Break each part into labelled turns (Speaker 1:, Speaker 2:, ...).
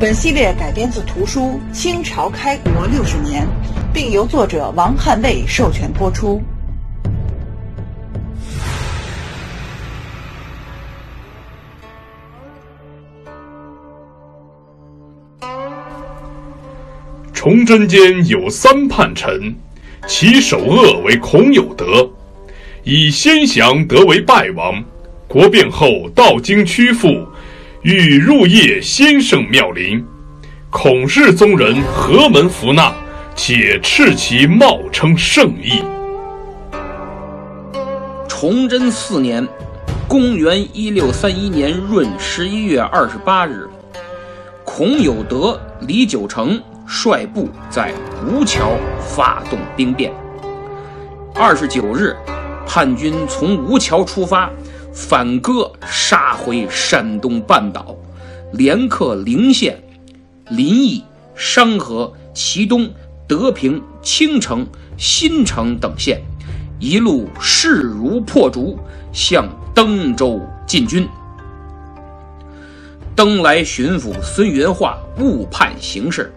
Speaker 1: 本系列改编自图书《清朝开国六十年》，并由作者王汉卫授权播出。
Speaker 2: 崇祯间有三叛臣，其首恶为孔有德，以先降得为败亡。国变后，到京曲阜，欲入谒先生庙陵，孔氏宗人何门弗纳，且斥其冒称圣意。
Speaker 3: 崇祯四年，公元一六三一年闰十一月二十八日，孔有德、李九成。率部在吴桥发动兵变。二十九日，叛军从吴桥出发，反戈杀回山东半岛，连克陵县、临沂、商河、祁东、德平、青城、新城等县，一路势如破竹，向登州进军。登莱巡抚孙元化误判形势。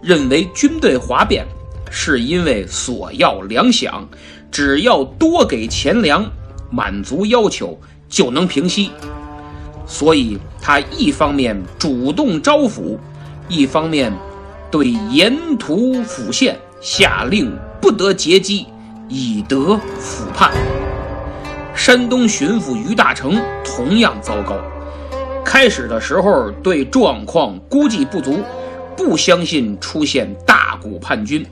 Speaker 3: 认为军队哗变是因为索要粮饷，只要多给钱粮，满足要求就能平息。所以他一方面主动招抚，一方面对沿途府县下令不得劫机，以得抚叛。山东巡抚于大成同样糟糕，开始的时候对状况估计不足。不相信出现大股叛军，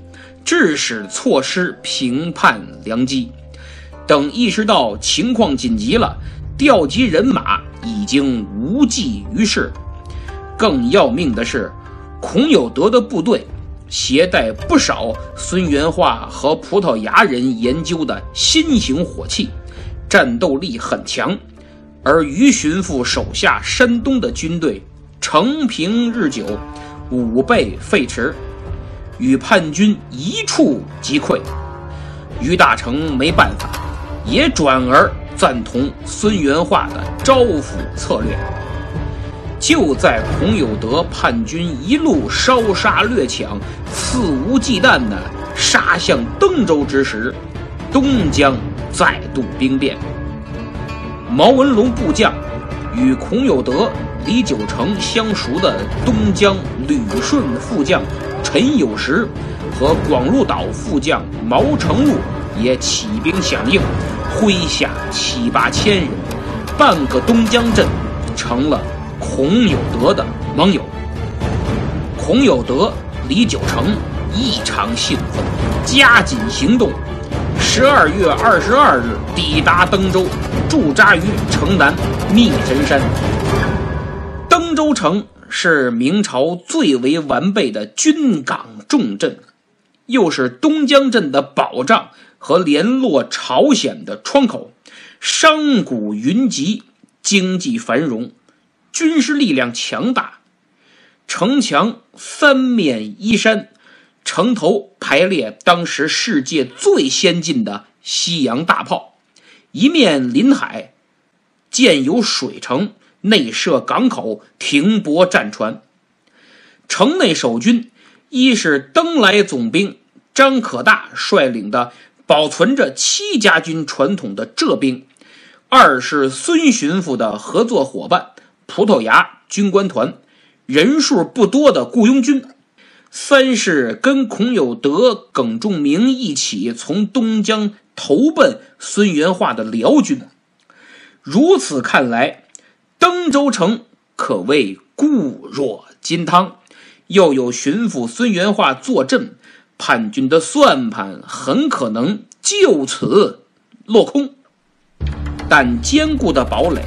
Speaker 3: 致使错失平叛良机。等意识到情况紧急了，调集人马已经无济于事。更要命的是，孔有德的部队携带不少孙元化和葡萄牙人研究的新型火器，战斗力很强。而于巡抚手下山东的军队承平日久。武备废弛，与叛军一触即溃。于大成没办法，也转而赞同孙元化的招抚策略。就在孔有德叛军一路烧杀掠抢、肆无忌惮地杀向登州之时，东江再度兵变。毛文龙部将与孔有德。李九成相熟的东江旅顺副将陈有时和广禄岛副将毛成禄也起兵响应，麾下七八千人，半个东江镇成了孔有德的盟友。孔有德、李九成异常兴奋，加紧行动。十二月二十二日抵达登州，驻扎于城南密神山。登州城是明朝最为完备的军港重镇，又是东江镇的保障和联络朝鲜的窗口，商贾云集，经济繁荣，军事力量强大。城墙三面依山，城头排列当时世界最先进的西洋大炮，一面临海，建有水城。内设港口，停泊战船。城内守军，一是登莱总兵张可大率领的保存着戚家军传统的浙兵；二是孙巡抚的合作伙伴葡萄牙军官团，人数不多的雇佣军；三是跟孔有德、耿仲明一起从东江投奔孙元化的辽军。如此看来。登州城可谓固若金汤，又有巡抚孙元化坐镇，叛军的算盘很可能就此落空。但坚固的堡垒，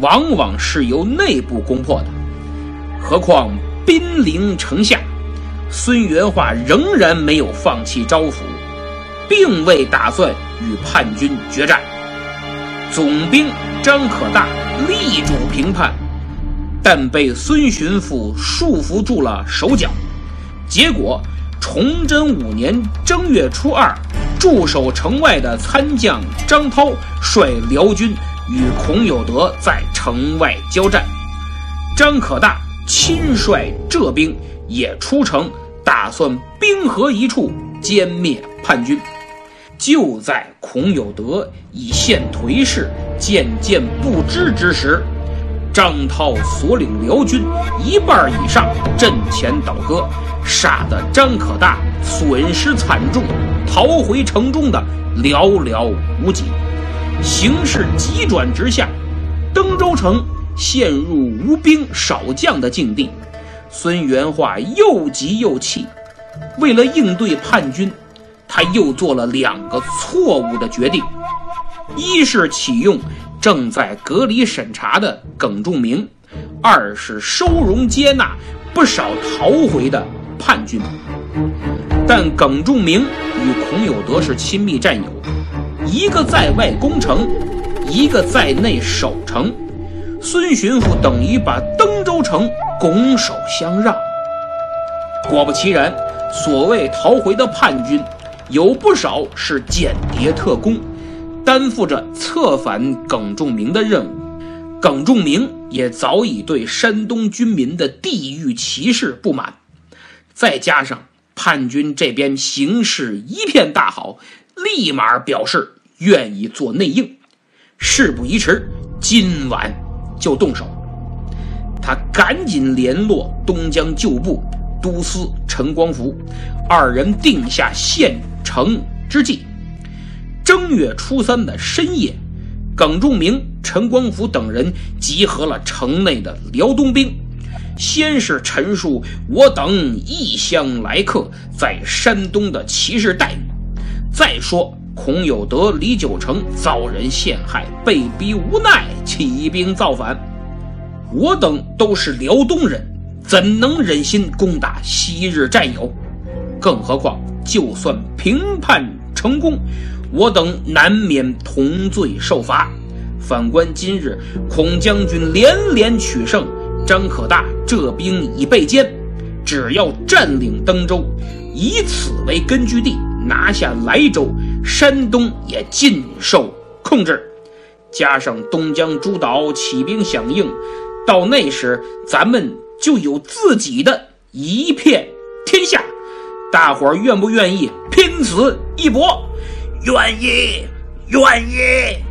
Speaker 3: 往往是由内部攻破的。何况兵临城下，孙元化仍然没有放弃招抚，并未打算与叛军决战。总兵张可大力主平叛，但被孙巡抚束缚住了手脚，结果。崇祯五年正月初二，驻守城外的参将张涛率辽军与孔有德在城外交战，张可大亲率浙兵也出城，打算兵合一处歼灭叛军。就在孔有德已现颓势、渐渐不支之时，张涛所领辽军一半以上阵前倒戈。杀得张可大损失惨重，逃回城中的寥寥无几，形势急转直下，登州城陷入无兵少将的境地。孙元化又急又气，为了应对叛军，他又做了两个错误的决定：一是启用正在隔离审查的耿仲明；二是收容接纳不少逃回的。叛军，但耿仲明与孔有德是亲密战友，一个在外攻城，一个在内守城，孙巡抚等于把登州城拱手相让。果不其然，所谓逃回的叛军，有不少是间谍特工，担负着策反耿仲明的任务。耿仲明也早已对山东军民的地域歧视不满。再加上叛军这边形势一片大好，立马表示愿意做内应。事不宜迟，今晚就动手。他赶紧联络东江旧部都司陈光福，二人定下献城之计。正月初三的深夜，耿仲明、陈光福等人集合了城内的辽东兵。先是陈述我等异乡来客在山东的歧视待遇，再说孔有德、李九成遭人陷害，被逼无奈起兵造反。我等都是辽东人，怎能忍心攻打昔日战友？更何况，就算平叛成功，我等难免同罪受罚。反观今日，孔将军连连取胜。张可大这兵已被歼，只要占领登州，以此为根据地拿下莱州，山东也尽受控制。加上东江诸岛起兵响应，到那时咱们就有自己的一片天下。大伙儿愿不愿意拼死一搏？
Speaker 4: 愿意，愿意。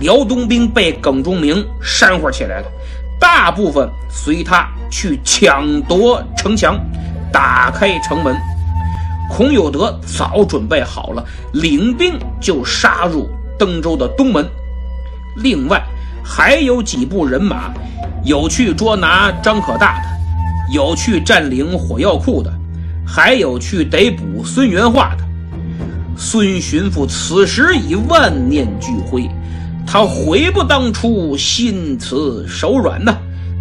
Speaker 3: 辽东兵被耿仲明煽乎起来了。大部分随他去抢夺城墙，打开城门。孔有德早准备好了，领兵就杀入登州的东门。另外还有几部人马，有去捉拿张可大的，有去占领火药库的，还有去逮捕孙元化的。孙巡抚此时已万念俱灰。他悔不当初，心慈手软呐！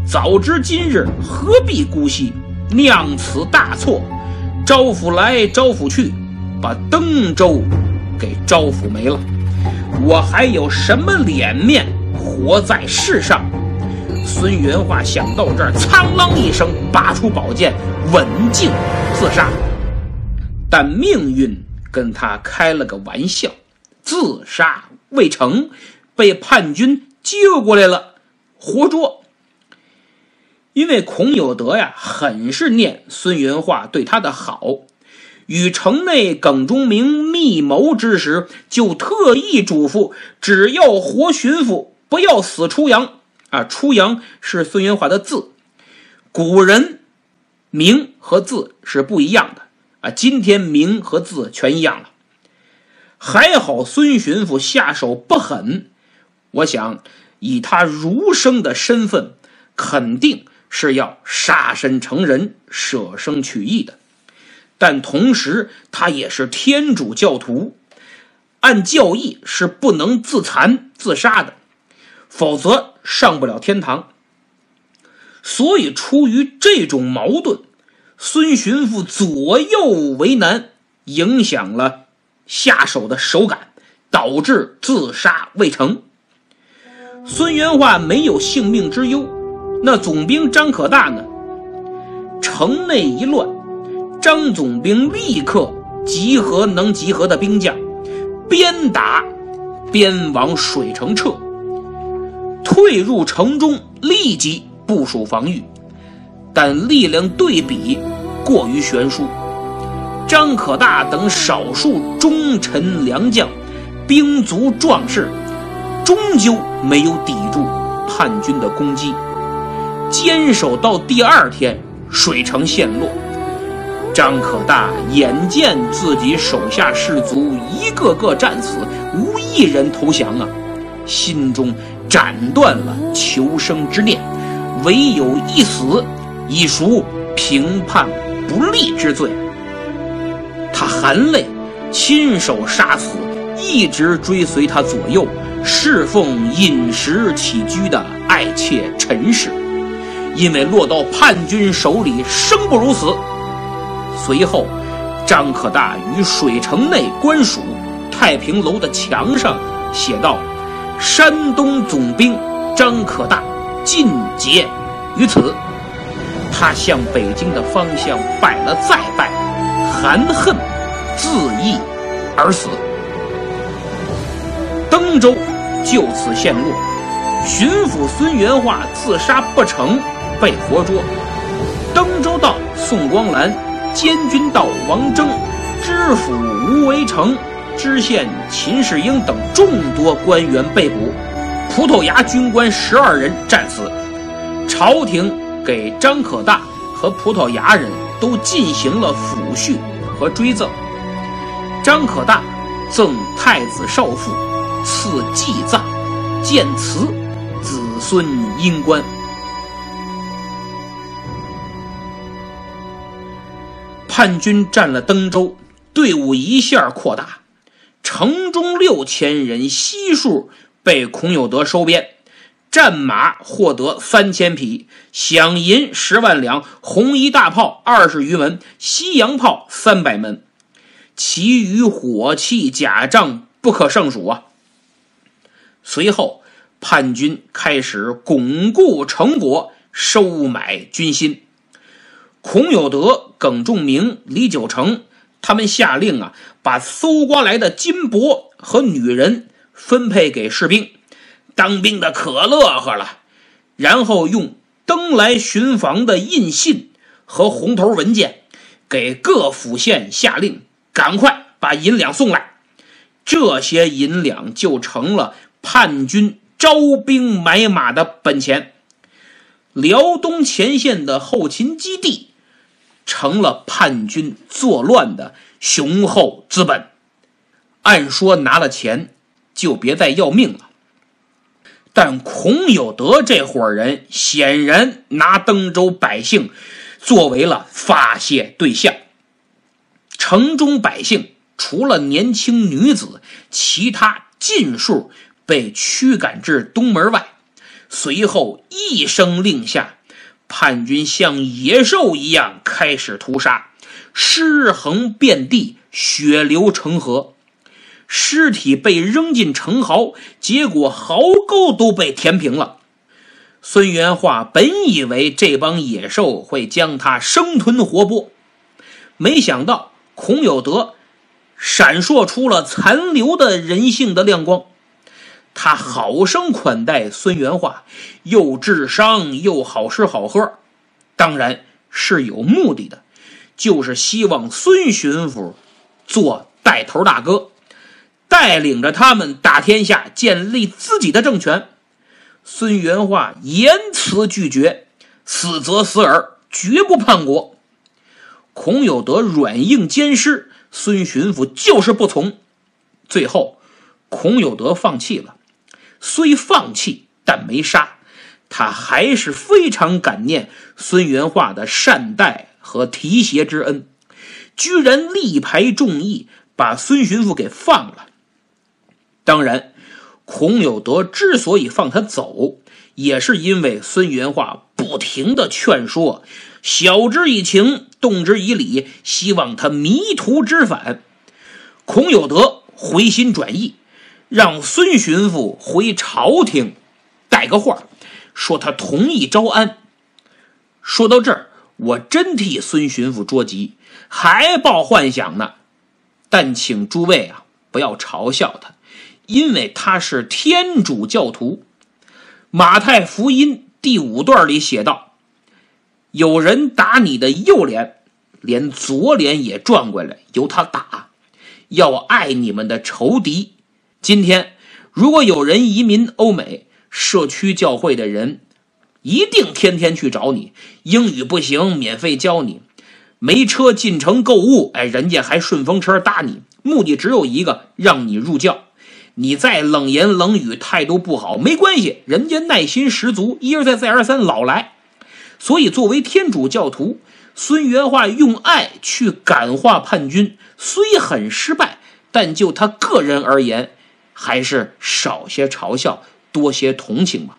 Speaker 3: 早知今日，何必姑息，酿此大错？招抚来，招抚去，把登州给招抚没了，我还有什么脸面活在世上？孙元化想到这儿，苍啷一声，拔出宝剑，刎颈自杀。但命运跟他开了个玩笑，自杀未成。被叛军救过来了，活捉。因为孔有德呀，很是念孙元化对他的好，与城内耿仲明密谋之时，就特意嘱咐：只要活巡抚，不要死出阳。啊，出阳是孙元化的字，古人名和字是不一样的啊，今天名和字全一样了。还好孙巡抚下手不狠。我想，以他儒生的身份，肯定是要杀身成仁、舍生取义的。但同时，他也是天主教徒，按教义是不能自残自杀的，否则上不了天堂。所以，出于这种矛盾，孙巡抚左右为难，影响了下手的手感，导致自杀未成。孙元化没有性命之忧，那总兵张可大呢？城内一乱，张总兵立刻集合能集合的兵将，边打边往水城撤。退入城中，立即部署防御，但力量对比过于悬殊。张可大等少数忠臣良将、兵卒壮士，终究没有抵住叛军的攻击。坚守到第二天，水城陷落。张可大眼见自己手下士卒一个个战死，无一人投降啊，心中。斩断了求生之念，唯有一死，以赎平叛不利之罪。他含泪亲手杀死一直追随他左右、侍奉饮食起居的爱妾陈氏，因为落到叛军手里，生不如死。随后，张可大于水城内官署太平楼的墙上写道。山东总兵张可大尽节于此，他向北京的方向拜了再拜，含恨自缢而死。登州就此陷落，巡抚孙元化自杀不成，被活捉。登州道宋光兰、监军道王征、知府吴维成。知县秦世英等众多官员被捕，葡萄牙军官十二人战死。朝廷给张可大和葡萄牙人都进行了抚恤和追赠。张可大赠太子少傅，赐祭葬，建祠，子孙荫官。叛军占了登州，队伍一下扩大。城中六千人悉数被孔有德收编，战马获得三千匹，饷银十万两，红衣大炮二十余门，西洋炮三百门，其余火器甲仗不可胜数啊。随后，叛军开始巩固成果，收买军心。孔有德、耿仲明、李九成。他们下令啊，把搜刮来的金帛和女人分配给士兵，当兵的可乐呵了。然后用登来巡防的印信和红头文件，给各府县下令，赶快把银两送来。这些银两就成了叛军招兵买马的本钱。辽东前线的后勤基地。成了叛军作乱的雄厚资本。按说拿了钱就别再要命了，但孔有德这伙人显然拿登州百姓作为了发泄对象。城中百姓除了年轻女子，其他尽数被驱赶至东门外。随后一声令下。叛军像野兽一样开始屠杀，尸横遍地，血流成河，尸体被扔进城壕，结果壕沟都被填平了。孙元化本以为这帮野兽会将他生吞活剥，没想到孔有德闪烁出了残留的人性的亮光。他好生款待孙元化，又治伤又好吃好喝，当然是有目的的，就是希望孙巡抚做带头大哥，带领着他们打天下，建立自己的政权。孙元化严词拒绝，死则死耳，绝不叛国。孔有德软硬兼施，孙巡抚就是不从，最后孔有德放弃了。虽放弃，但没杀。他还是非常感念孙元化的善待和提携之恩，居然力排众议，把孙巡抚给放了。当然，孔有德之所以放他走，也是因为孙元化不停的劝说，晓之以情，动之以理，希望他迷途知返。孔有德回心转意，让孙巡抚回朝廷带个话，说他同意招安。说到这儿，我真替孙巡抚着急，还抱幻想呢。但请诸位啊，不要嘲笑他，因为他是天主教徒。马太福音第五段里写道：“有人打你的右脸，连左脸也转过来，由他打。要爱你们的仇敌。今天如果有人移民欧美，社区教会的人一定天天去找你。英语不行，免费教你。”没车进城购物，哎，人家还顺风车搭你，目的只有一个，让你入教。你再冷言冷语，态度不好，没关系，人家耐心十足，一而再再而三老来。所以，作为天主教徒，孙元化用爱去感化叛军，虽很失败，但就他个人而言，还是少些嘲笑，多些同情吧。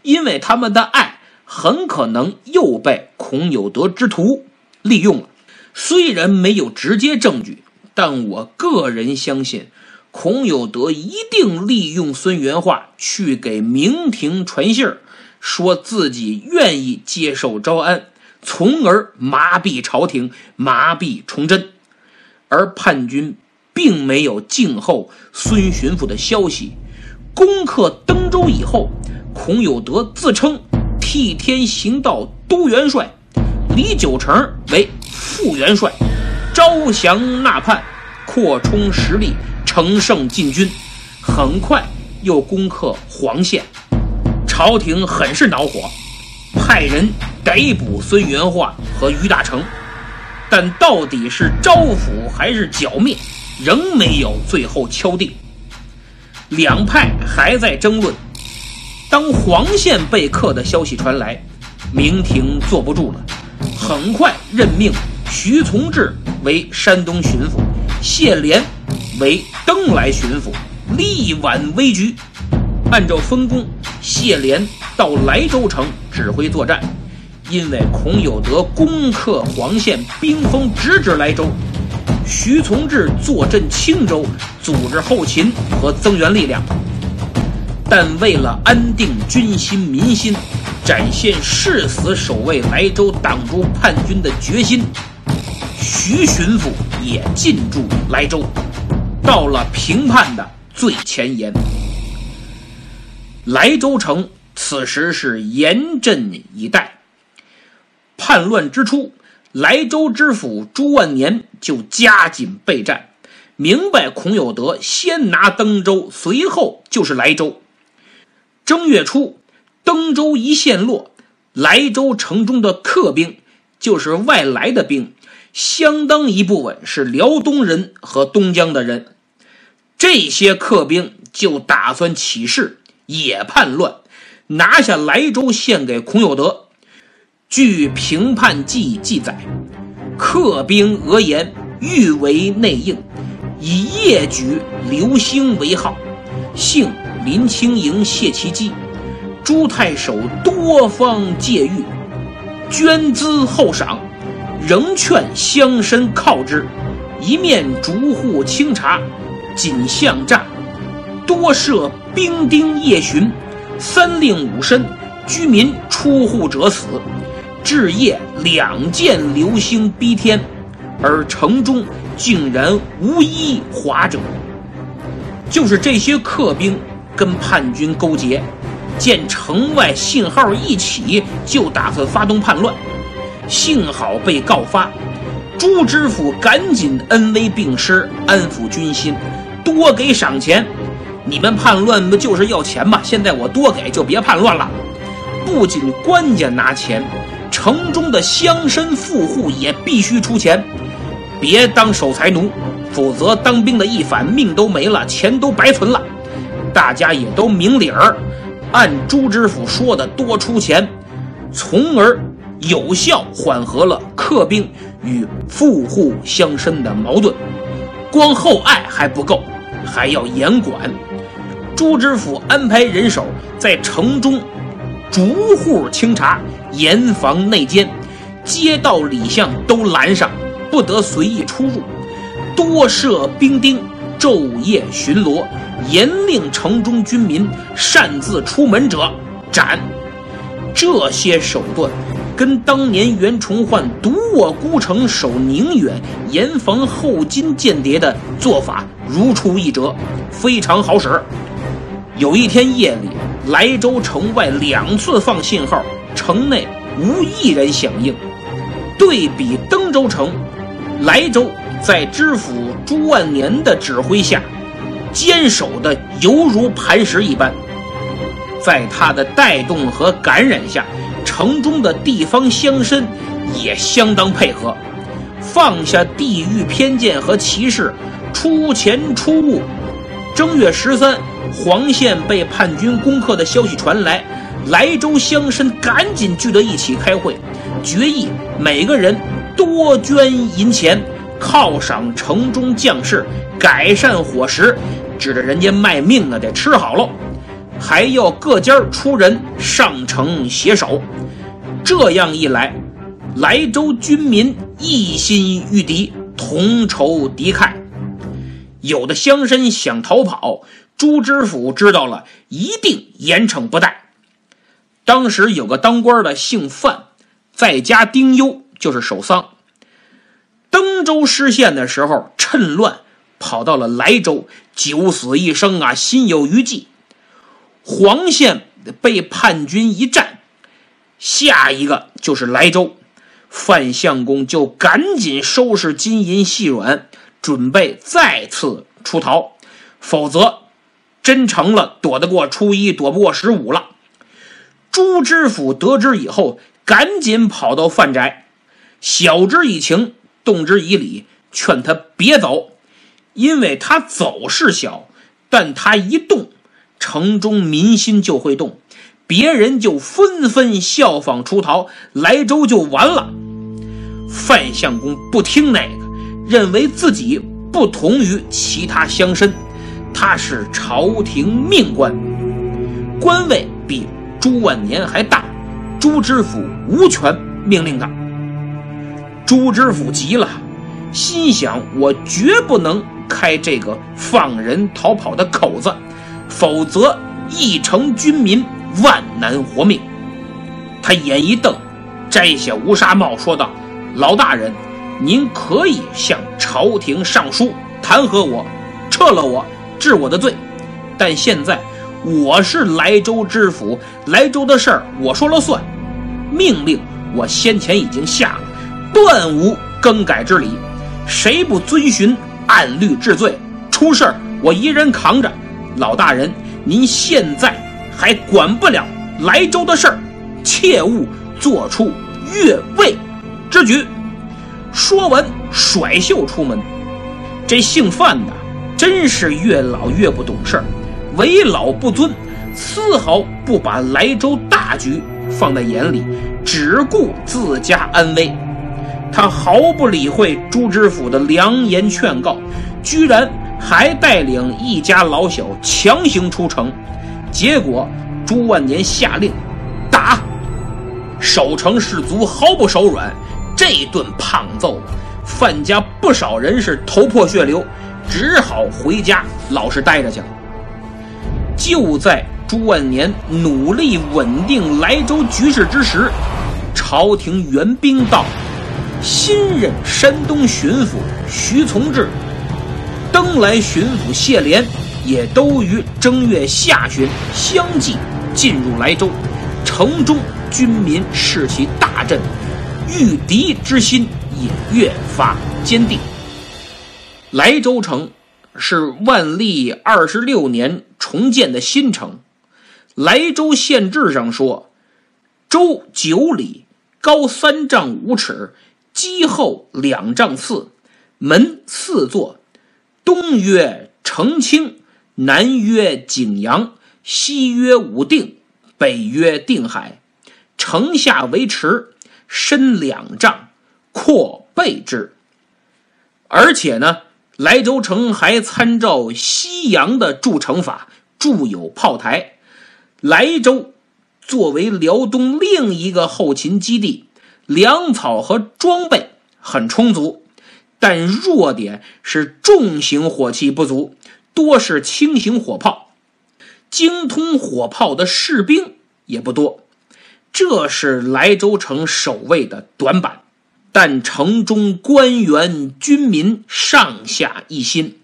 Speaker 3: 因为他们的爱很可能又被孔有德之徒。利用了，虽然没有直接证据，但我个人相信，孔有德一定利用孙元化去给明廷传信儿，说自己愿意接受招安，从而麻痹朝廷，麻痹崇祯。而叛军并没有静候孙巡抚的消息，攻克登州以后，孔有德自称替天行道都元帅。李九成为副元帅，招降纳叛，扩充实力，乘胜进军，很快又攻克黄县。朝廷很是恼火，派人逮捕孙元化和于大成，但到底是招抚还是剿灭，仍没有最后敲定。两派还在争论。当黄县被克的消息传来，明廷坐不住了。很快任命徐从志为山东巡抚，谢莲为登莱巡抚，力挽危局。按照分工，谢莲到莱州城指挥作战，因为孔有德攻克黄县，兵锋直指莱州；徐从志坐镇青州，组织后勤和增援力量。但为了安定军心民心。展现誓死守卫莱州、挡住叛军的决心，徐巡抚也进驻莱州，到了平叛的最前沿。莱州城此时是严阵以待。叛乱之初，莱州知府朱万年就加紧备战，明白孔有德先拿登州，随后就是莱州。正月初。登州一陷落，莱州城中的客兵，就是外来的兵，相当一部分是辽东人和东江的人。这些客兵就打算起事，也叛乱，拿下莱州献给孔有德。据《平叛记》记载，客兵讹言欲为内应，以夜举刘兴为号，姓林清营谢其机。朱太守多方借喻，捐资厚赏，仍劝乡绅靠之。一面逐户清查，仅巷诈，多设兵丁夜巡，三令五申，居民出户者死。至夜两见流星逼天，而城中竟然无一华者。就是这些客兵跟叛军勾结。见城外信号一起，就打算发动叛乱。幸好被告发，朱知府赶紧恩威并施，安抚军心，多给赏钱。你们叛乱不就是要钱吗？现在我多给，就别叛乱了。不仅官家拿钱，城中的乡绅富户也必须出钱，别当守财奴，否则当兵的一反，命都没了，钱都白存了。大家也都明理儿。按朱知府说的多出钱，从而有效缓和了客兵与富户乡绅的矛盾。光厚爱还不够，还要严管。朱知府安排人手在城中逐户清查，严防内奸，街道里巷都拦上，不得随意出入，多设兵丁，昼夜巡逻，严令城中军民擅自出门者斩。这些手段。跟当年袁崇焕独卧孤城守宁远，严防后金间谍的做法如出一辙，非常好使。有一天夜里，莱州城外两次放信号，城内无一人响应。对比登州城，莱州在知府朱万年的指挥下，坚守的犹如磐石一般，在他的带动和感染下。城中的地方乡绅也相当配合，放下地域偏见和歧视，出钱出物。正月十三，黄县被叛军攻克的消息传来，莱州乡绅赶紧聚到一起开会，决议每个人多捐银钱，犒赏城中将士，改善伙食，指着人家卖命啊，得吃好喽。还要各家出人上城携手，这样一来，莱州军民一心御敌，同仇敌忾。有的乡绅想逃跑，朱知府知道了一定严惩不贷。当时有个当官的姓范，在家丁忧，就是守丧。登州失陷的时候，趁乱跑到了莱州，九死一生啊，心有余悸。黄县被叛军一战，下一个就是莱州，范相公就赶紧收拾金银细软，准备再次出逃，否则真成了躲得过初一，躲不过十五了。朱知府得知以后，赶紧跑到范宅，晓之以情，动之以理，劝他别走，因为他走是小，但他一动。城中民心就会动，别人就纷纷效仿出逃，莱州就完了。范相公不听那个，认为自己不同于其他乡绅，他是朝廷命官，官位比朱万年还大，朱知府无权命令他。朱知府急了，心想：我绝不能开这个放人逃跑的口子。否则，一城军民万难活命。他眼一瞪，摘下乌纱帽，说道：“老大人，您可以向朝廷上书弹劾我，撤了我，治我的罪。但现在我是莱州知府，莱州的事儿我说了算。命令我先前已经下了，断无更改之理。谁不遵循，按律治罪。出事儿我一人扛着。”老大人，您现在还管不了莱州的事儿，切勿做出越位之举。说完，甩袖出门。这姓范的真是越老越不懂事儿，为老不尊，丝毫不把莱州大局放在眼里，只顾自家安危。他毫不理会朱知府的良言劝告，居然。还带领一家老小强行出城，结果朱万年下令打，守城士卒毫不手软。这顿胖揍，范家不少人是头破血流，只好回家老实待着去了。就在朱万年努力稳定莱州局势之时，朝廷援兵到，新任山东巡抚徐从志。登莱巡抚谢莲也都于正月下旬相继进入莱州，城中军民士气大振，御敌之心也越发坚定。莱州城是万历二十六年重建的新城，莱州县志上说：“州九里，高三丈五尺，基厚两丈四，门四座。”东曰澄清，南曰景阳，西曰武定，北曰定海。城下为池，深两丈，阔倍之。而且呢，莱州城还参照西洋的筑城法，筑有炮台。莱州作为辽东另一个后勤基地，粮草和装备很充足，但弱点是重型火器不足，多是轻型火炮，精通火炮的士兵也不多，这是莱州城守卫的短板。但城中官员军民上下一心，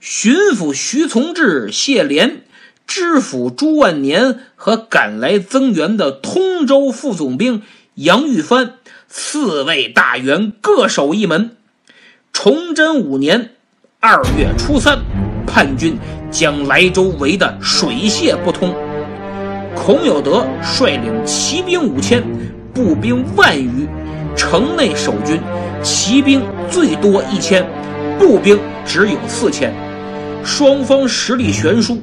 Speaker 3: 巡抚徐从志、谢莲。知府朱万年和赶来增援的通州副总兵杨玉帆四位大员各守一门。崇祯五年二月初三，叛军将莱州围得水泄不通。孔有德率领骑兵五千，步兵万余，城内守军，骑兵最多一千，步兵只有四千，双方实力悬殊。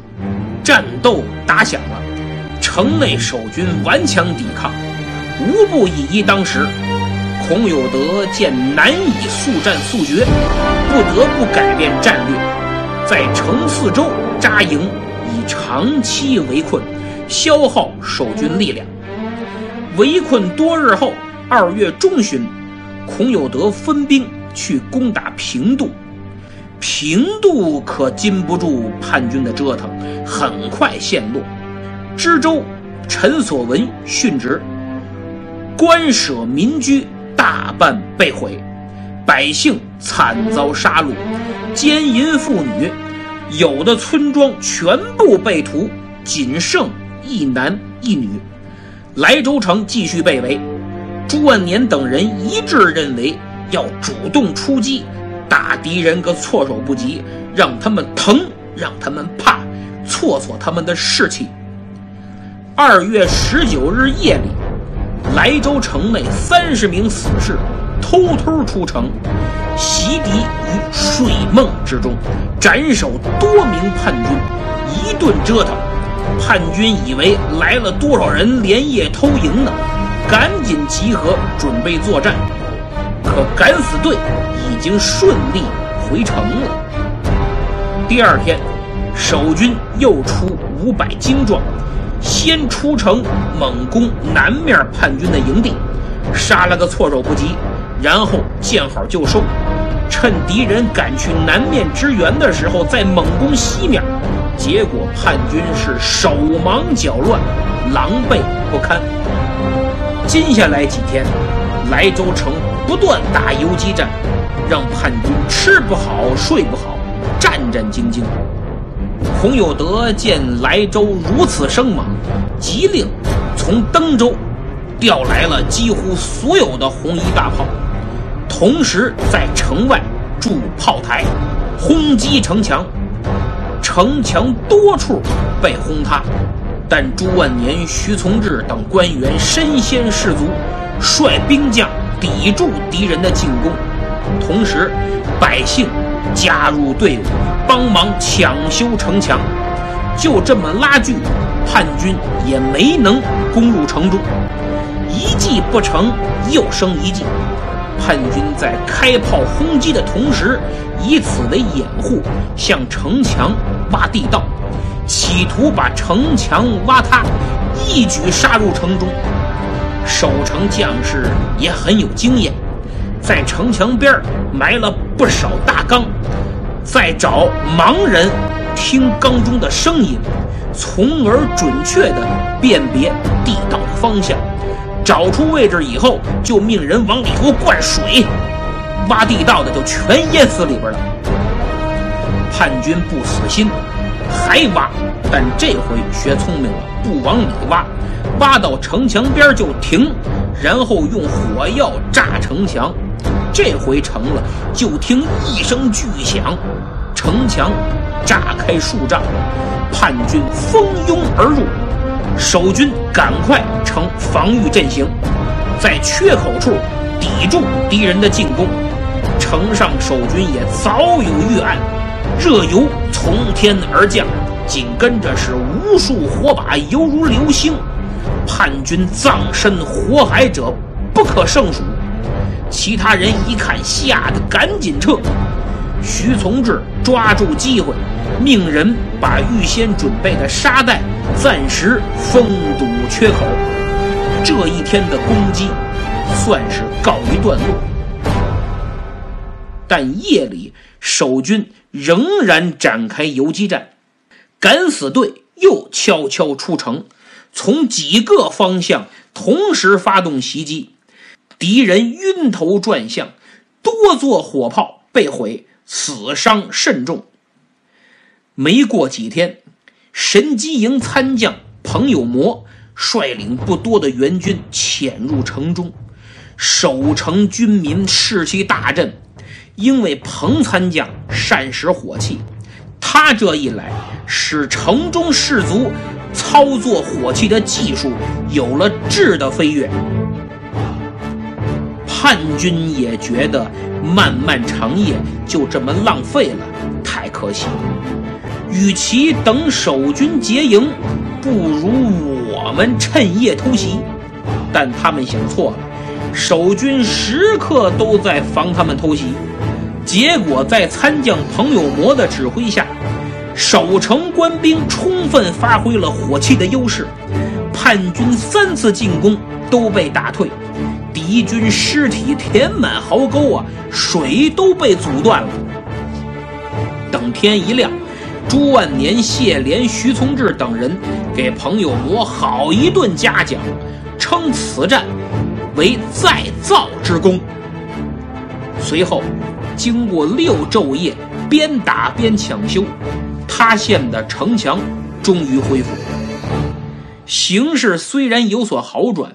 Speaker 3: 战斗打响了，城内守军顽强抵抗，无不以一当十。孔有德见难以速战速决，不得不改变战略，在城四周扎营，以长期围困，消耗守军力量。围困多日后，二月中旬，孔有德分兵去攻打平度。平度可禁不住叛军的折腾，很快陷落。知州陈所文殉职，官舍民居大半被毁，百姓惨遭杀戮，奸淫妇女，有的村庄全部被屠，仅剩一男一女。莱州城继续被围，朱万年等人一致认为要主动出击。打敌人个措手不及，让他们疼，让他们怕，挫挫他们的士气。二月十九日夜里，莱州城内三十名死士偷偷出城，袭敌于睡梦之中，斩首多名叛军，一顿折腾。叛军以为来了多少人连夜偷营呢，赶紧集合准备作战。可敢死队已经顺利回城了。第二天，守军又出五百精壮，先出城猛攻南面叛军的营地，杀了个措手不及，然后见好就收，趁敌人赶去南面支援的时候再猛攻西面，结果叛军是手忙脚乱，狼狈不堪。接下来几天，莱州城。不断打游击战，让叛军吃不好睡不好，战战兢兢。洪有德见莱州如此生猛，急令从登州调来了几乎所有的红衣大炮，同时在城外筑炮台，轰击城墙。城墙多处被轰塌，但朱万年、徐从志等官员身先士卒，率兵将。抵住敌人的进攻，同时百姓加入队伍，帮忙抢修城墙。就这么拉锯，叛军也没能攻入城中。一计不成，又生一计。叛军在开炮轰击的同时，以此为掩护，向城墙挖地道，企图把城墙挖塌，一举杀入城中。守城将士也很有经验，在城墙边埋了不少大缸，再找盲人听缸中的声音，从而准确地辨别地道的方向。找出位置以后，就命人往里头灌水，挖地道的就全淹死里边了。叛军不死心，还挖，但这回学聪明了，不往里挖。挖到城墙边就停，然后用火药炸城墙。这回成了，就听一声巨响，城墙炸开数丈，叛军蜂拥而入。守军赶快成防御阵型，在缺口处抵住敌人的进攻。城上守军也早有预案，热油从天而降，紧跟着是无数火把，犹如流星。叛军葬身火海者不可胜数，其他人一看，吓得赶紧撤。徐从志抓住机会，命人把预先准备的沙袋暂时封堵缺口。这一天的攻击算是告一段落。但夜里，守军仍然展开游击战，敢死队又悄悄出城，从几个方向同时发动袭击，敌人晕头转向，多座火炮被毁，死伤甚重。没过几天，神机营参将彭友模率领不多的援军潜入城中，守城军民士气大振。因为彭参将善使火器，他这一来，使城中士卒操作火器的技术有了质的飞跃。叛军也觉得漫漫长夜就这么浪费了，太可惜。与其等守军结营，不如我们趁夜偷袭。但他们想错了，守军时刻都在防他们偷袭。结果在参将彭友模的指挥下，守城官兵充分发挥了火器的优势，叛军三次进攻都被打退，敌军尸体填满壕沟啊，水都被阻断了。等天一亮，朱万年、谢莲、徐从志等人给彭友罗好一顿嘉奖，称此战为再造之功。随后。经过六昼夜边打边抢修，塌陷的城墙终于恢复。形势虽然有所好转，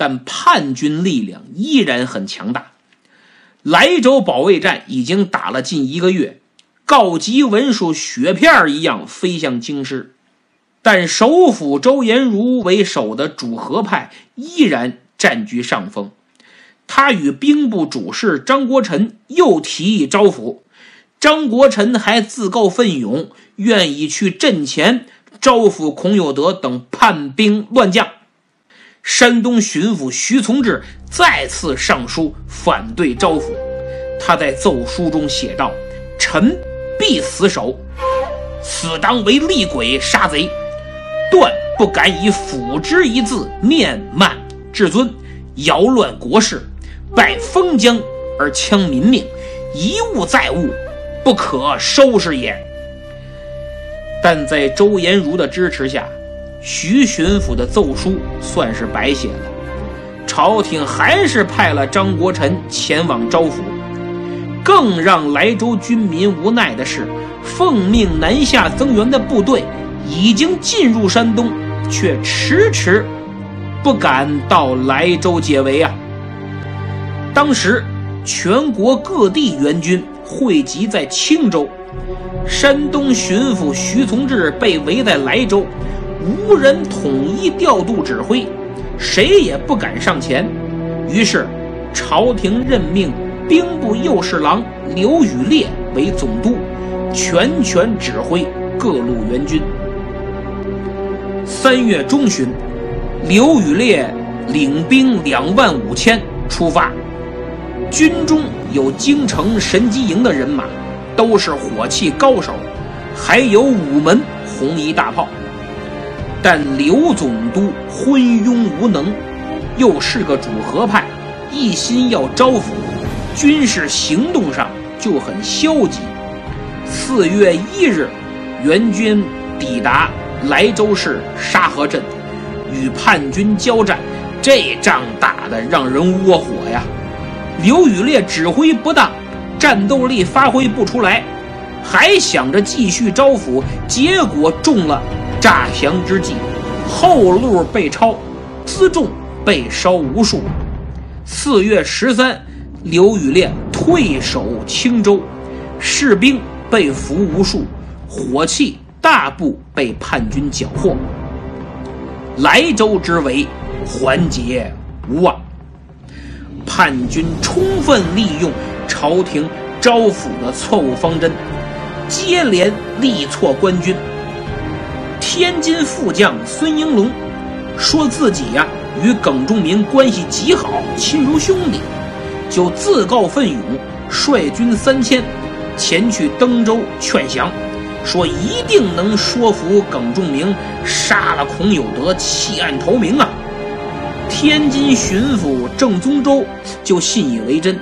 Speaker 3: 但叛军力量依然很强大。莱州保卫战已经打了近一个月，告急文书雪片一样飞向京师，但首辅周延儒为首的主和派依然占据上风。他与兵部主事张国臣又提议招抚，张国臣还自告奋勇，愿意去阵前招抚孔有德等叛兵乱将。山东巡抚徐从志再次上书反对招抚，他在奏书中写道：“臣必死守，此当为厉鬼杀贼，断不敢以辅之一字面慢至尊，摇乱国事。”拜封疆而枪民命，一物再物，不可收拾也。但在周延儒的支持下，徐巡抚的奏书算是白写了。朝廷还是派了张国臣前往招抚。更让莱州军民无奈的是，奉命南下增援的部队已经进入山东，却迟迟不敢到莱州解围啊。当时，全国各地援军汇集在青州，山东巡抚徐从志被围在莱州，无人统一调度指挥，谁也不敢上前。于是，朝廷任命兵部右侍郎刘宇烈为总督，全权指挥各路援军。三月中旬，刘宇烈领兵两万五千出发。军中有京城神机营的人马，都是火器高手，还有五门红衣大炮。但刘总督昏庸无能，又是个主和派，一心要招抚，军事行动上就很消极。四月一日，援军抵达莱州市沙河镇，与叛军交战，这仗打得让人窝火呀！刘宇烈指挥不当，战斗力发挥不出来，还想着继续招抚，结果中了诈降之计，后路被抄，辎重被烧无数。四月十三，刘宇烈退守青州，士兵被俘无数，火器大部被叛军缴获，莱州之围缓解无望。叛军充分利用朝廷招抚的错误方针，接连力挫官军。天津副将孙应龙说自己呀与耿仲明关系极好，亲如兄弟，就自告奋勇率军三千前去登州劝降，说一定能说服耿仲明杀了孔有德，弃暗投明啊！天津巡抚郑宗周就信以为真。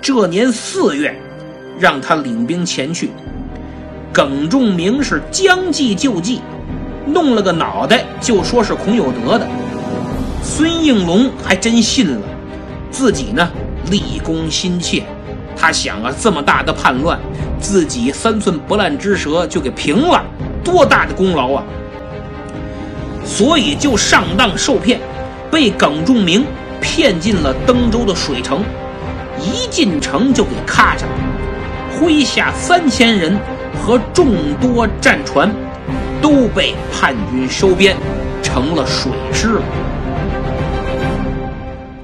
Speaker 3: 这年四月，让他领兵前去。耿仲明是将计就计，弄了个脑袋就说是孔有德的。孙应龙还真信了，自己呢立功心切。他想啊，这么大的叛乱，自己三寸不烂之舌就给平了，多大的功劳啊！所以就上当受骗，被耿仲明骗进了登州的水城，一进城就给咔嚓，麾下三千人和众多战船都被叛军收编，成了水师。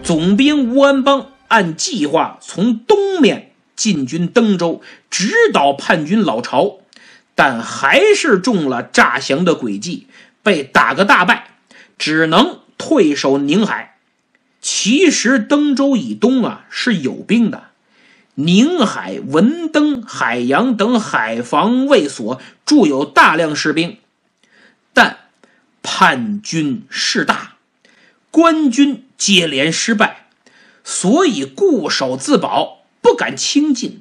Speaker 3: 总兵吴安邦。按计划从东面进军登州，直捣叛军老巢，但还是中了诈降的诡计，被打个大败，只能退守宁海。其实登州以东啊是有兵的，宁海、文登、海洋等海防卫所驻有大量士兵，但叛军势大，官军接连失败。所以固守自保，不敢轻进。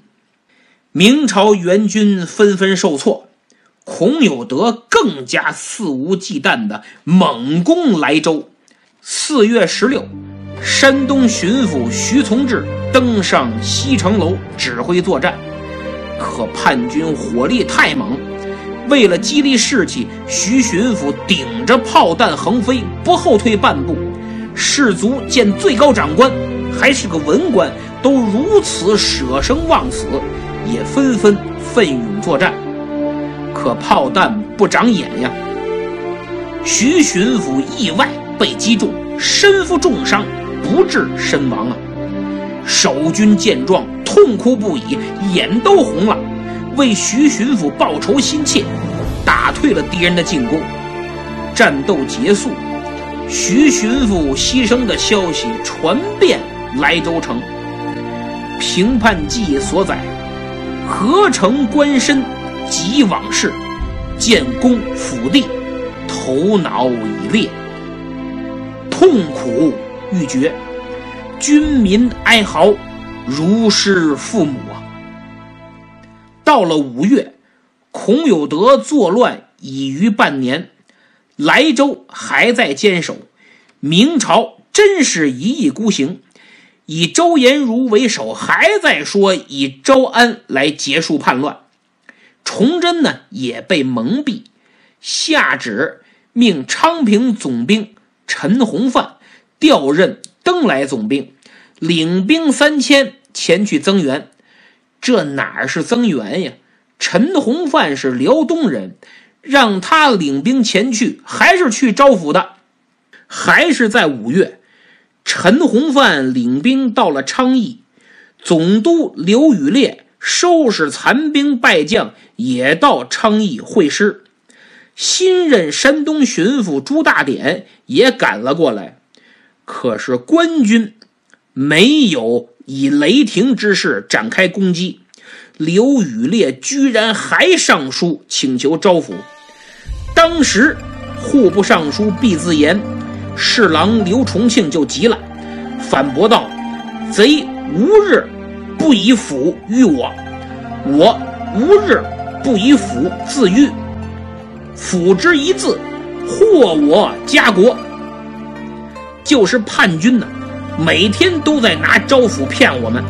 Speaker 3: 明朝援军纷纷受挫，孔有德更加肆无忌惮的猛攻莱州。四月十六，山东巡抚徐从志登上西城楼指挥作战，可叛军火力太猛，为了激励士气，徐巡抚顶着炮弹横飞，不后退半步。士卒见最高长官。还是个文官，都如此舍生忘死，也纷纷奋勇作战。可炮弹不长眼呀！徐巡抚意外被击中，身负重伤，不治身亡啊！守军见状，痛哭不已，眼都红了，为徐巡抚报仇心切，打退了敌人的进攻。战斗结束，徐巡抚牺牲的消息传遍。莱州城，评判记所载，何成官身及往事，建功府地，头脑已裂，痛苦欲绝，军民哀嚎，如失父母啊！到了五月，孔有德作乱已逾半年，莱州还在坚守，明朝真是一意孤行。以周延儒为首，还在说以招安来结束叛乱。崇祯呢也被蒙蔽，下旨命昌平总兵陈洪范调任登莱总兵，领兵三千前去增援。这哪是增援呀？陈洪范是辽东人，让他领兵前去，还是去招抚的？还是在五月？陈洪范领兵到了昌邑，总督刘宇烈收拾残兵败将，也到昌邑会师。新任山东巡抚朱大典也赶了过来。可是官军没有以雷霆之势展开攻击，刘宇烈居然还上书请求招抚。当时户部尚书毕自言。侍郎刘重庆就急了，反驳道：“贼无日不以斧御我，我无日不以斧自御。斧之一字，祸我家国。就是叛军呢，每天都在拿招抚骗我们，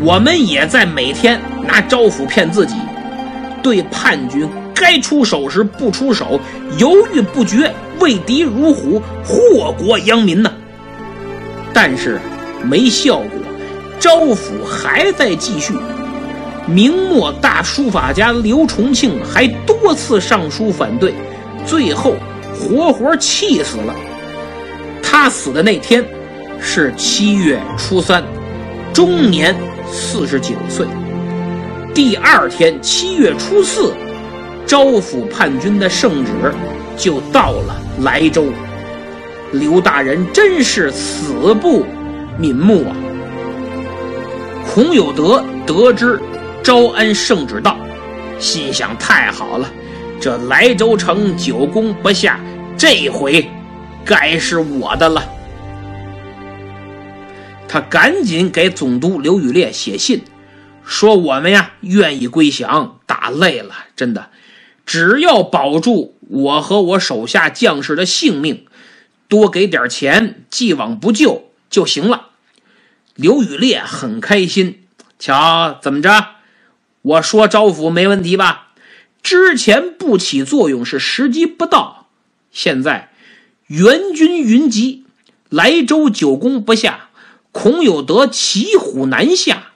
Speaker 3: 我们也在每天拿招抚骗自己。对叛军该出手时不出手，犹豫不决。”畏敌如虎，祸国殃民呐！但是没效果，招抚还在继续。明末大书法家刘重庆还多次上书反对，最后活活气死了。他死的那天是七月初三，终年四十九岁。第二天七月初四，招抚叛军的圣旨就到了。莱州，刘大人真是死不瞑目啊！孔有德得知招安圣旨到，心想：太好了，这莱州城久攻不下，这回该是我的了。他赶紧给总督刘宇烈写信，说我们呀愿意归降，打累了，真的，只要保住我和我手下将士的性命，多给点钱，既往不咎就行了。刘宇烈很开心，瞧怎么着？我说招抚没问题吧？之前不起作用是时机不到，现在援军云集，莱州久攻不下，孔有德骑虎难下，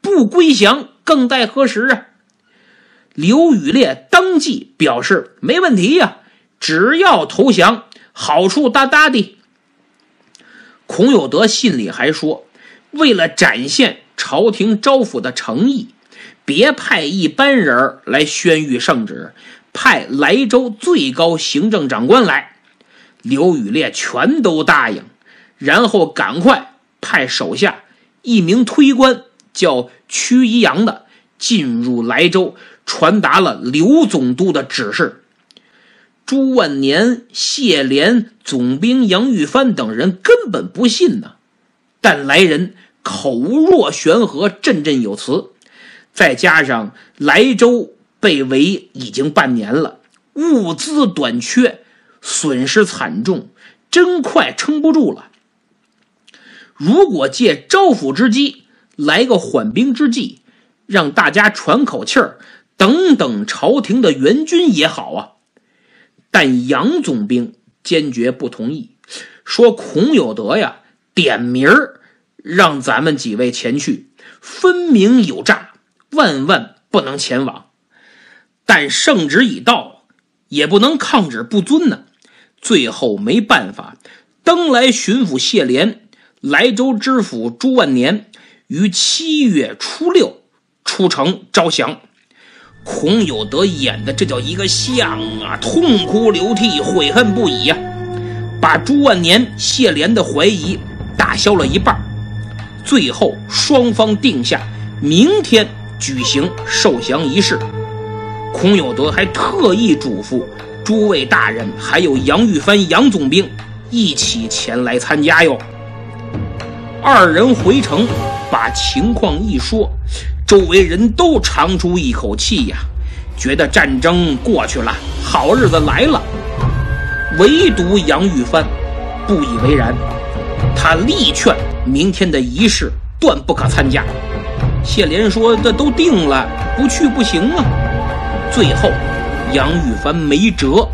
Speaker 3: 不归降更待何时啊？刘宇烈当即表示没问题呀，只要投降，好处大大的。孔有德信里还说，为了展现朝廷招抚的诚意。别派一般人来宣谕圣旨，派莱州最高行政长官来。刘宇烈全都答应，然后赶快派手下一名推官叫屈一阳的进入莱州，传达了刘总督的指示。朱万年、谢廉、总兵杨玉帆等人根本不信呢，但来人口若悬河，振振有词。再加上莱州被围已经半年了，物资短缺，损失惨重，真快撑不住了。如果借招抚之机来个缓兵之计，让大家喘口气儿，等等朝廷的援军也好啊。但杨总兵坚决不同意，说孔有德呀点名儿让咱们几位前去，分明有诈。万万不能前往，但圣旨已到，也不能抗旨不遵呢。最后没办法，登莱巡抚谢廉、莱州知府朱万年于七月初六出城招降。孔有德演的这叫一个像啊，痛哭流涕，悔恨不已呀，把朱万年、谢廉的怀疑打消了一半。最后双方定下明天。举行受降仪式，孔有德还特意嘱咐诸位大人，还有杨玉帆、杨总兵一起前来参加哟。二人回城，把情况一说，周围人都长出一口气呀，觉得战争过去了，好日子来了。唯独杨玉帆不以为然，他力劝明天的仪式断不可参加。谢莲说：“这都定了，不去不行啊。”最后，杨玉帆没辙，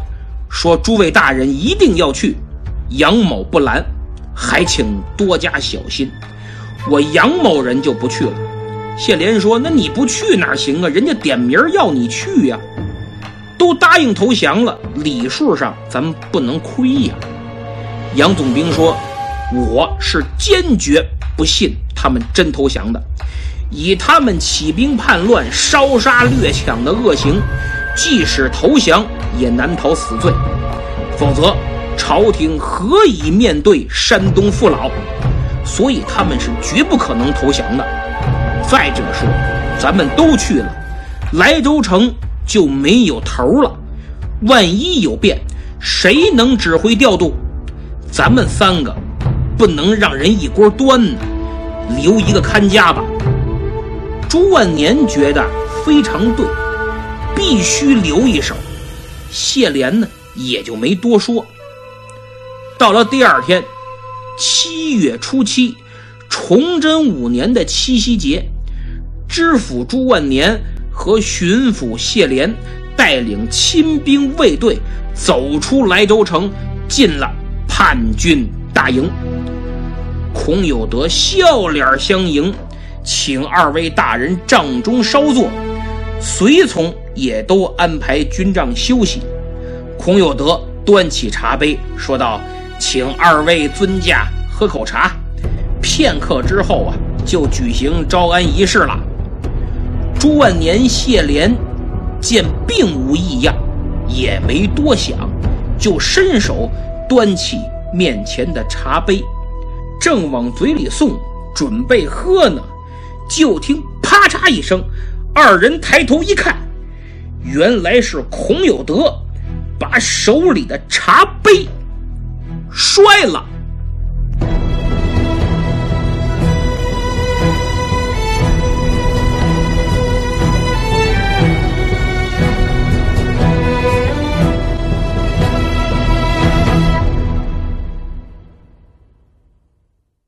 Speaker 3: 说：“诸位大人一定要去。”杨某不拦，还请多加小心。我杨某人就不去了。谢莲说：“那你不去哪行啊？人家点名要你去呀，都答应投降了，礼数上咱们不能亏呀。”杨总兵说：“我是坚决不信他们真投降的。”以他们起兵叛乱、烧杀掠抢的恶行，即使投降也难逃死罪。否则，朝廷何以面对山东父老？所以他们是绝不可能投降的。再者说，咱们都去了，莱州城就没有头了。万一有变，谁能指挥调度？咱们三个不能让人一锅端呢，留一个看家吧。朱万年觉得非常对，必须留一手。谢莲呢，也就没多说。到了第二天，七月初七，崇祯五年的七夕节，知府朱万年和巡抚谢莲带领亲兵卫队走出莱州城，进了叛军大营。孔有德笑脸相迎。请二位大人帐中稍坐，随从也都安排军帐休息。孔有德端起茶杯，说道：“请二位尊驾喝口茶。”片刻之后啊，就举行招安仪式了。朱万年、谢莲见并无异样，也没多想，就伸手端起面前的茶杯，正往嘴里送，准备喝呢。就听啪嚓一声，二人抬头一看，原来是孔有德把手里的茶杯摔了。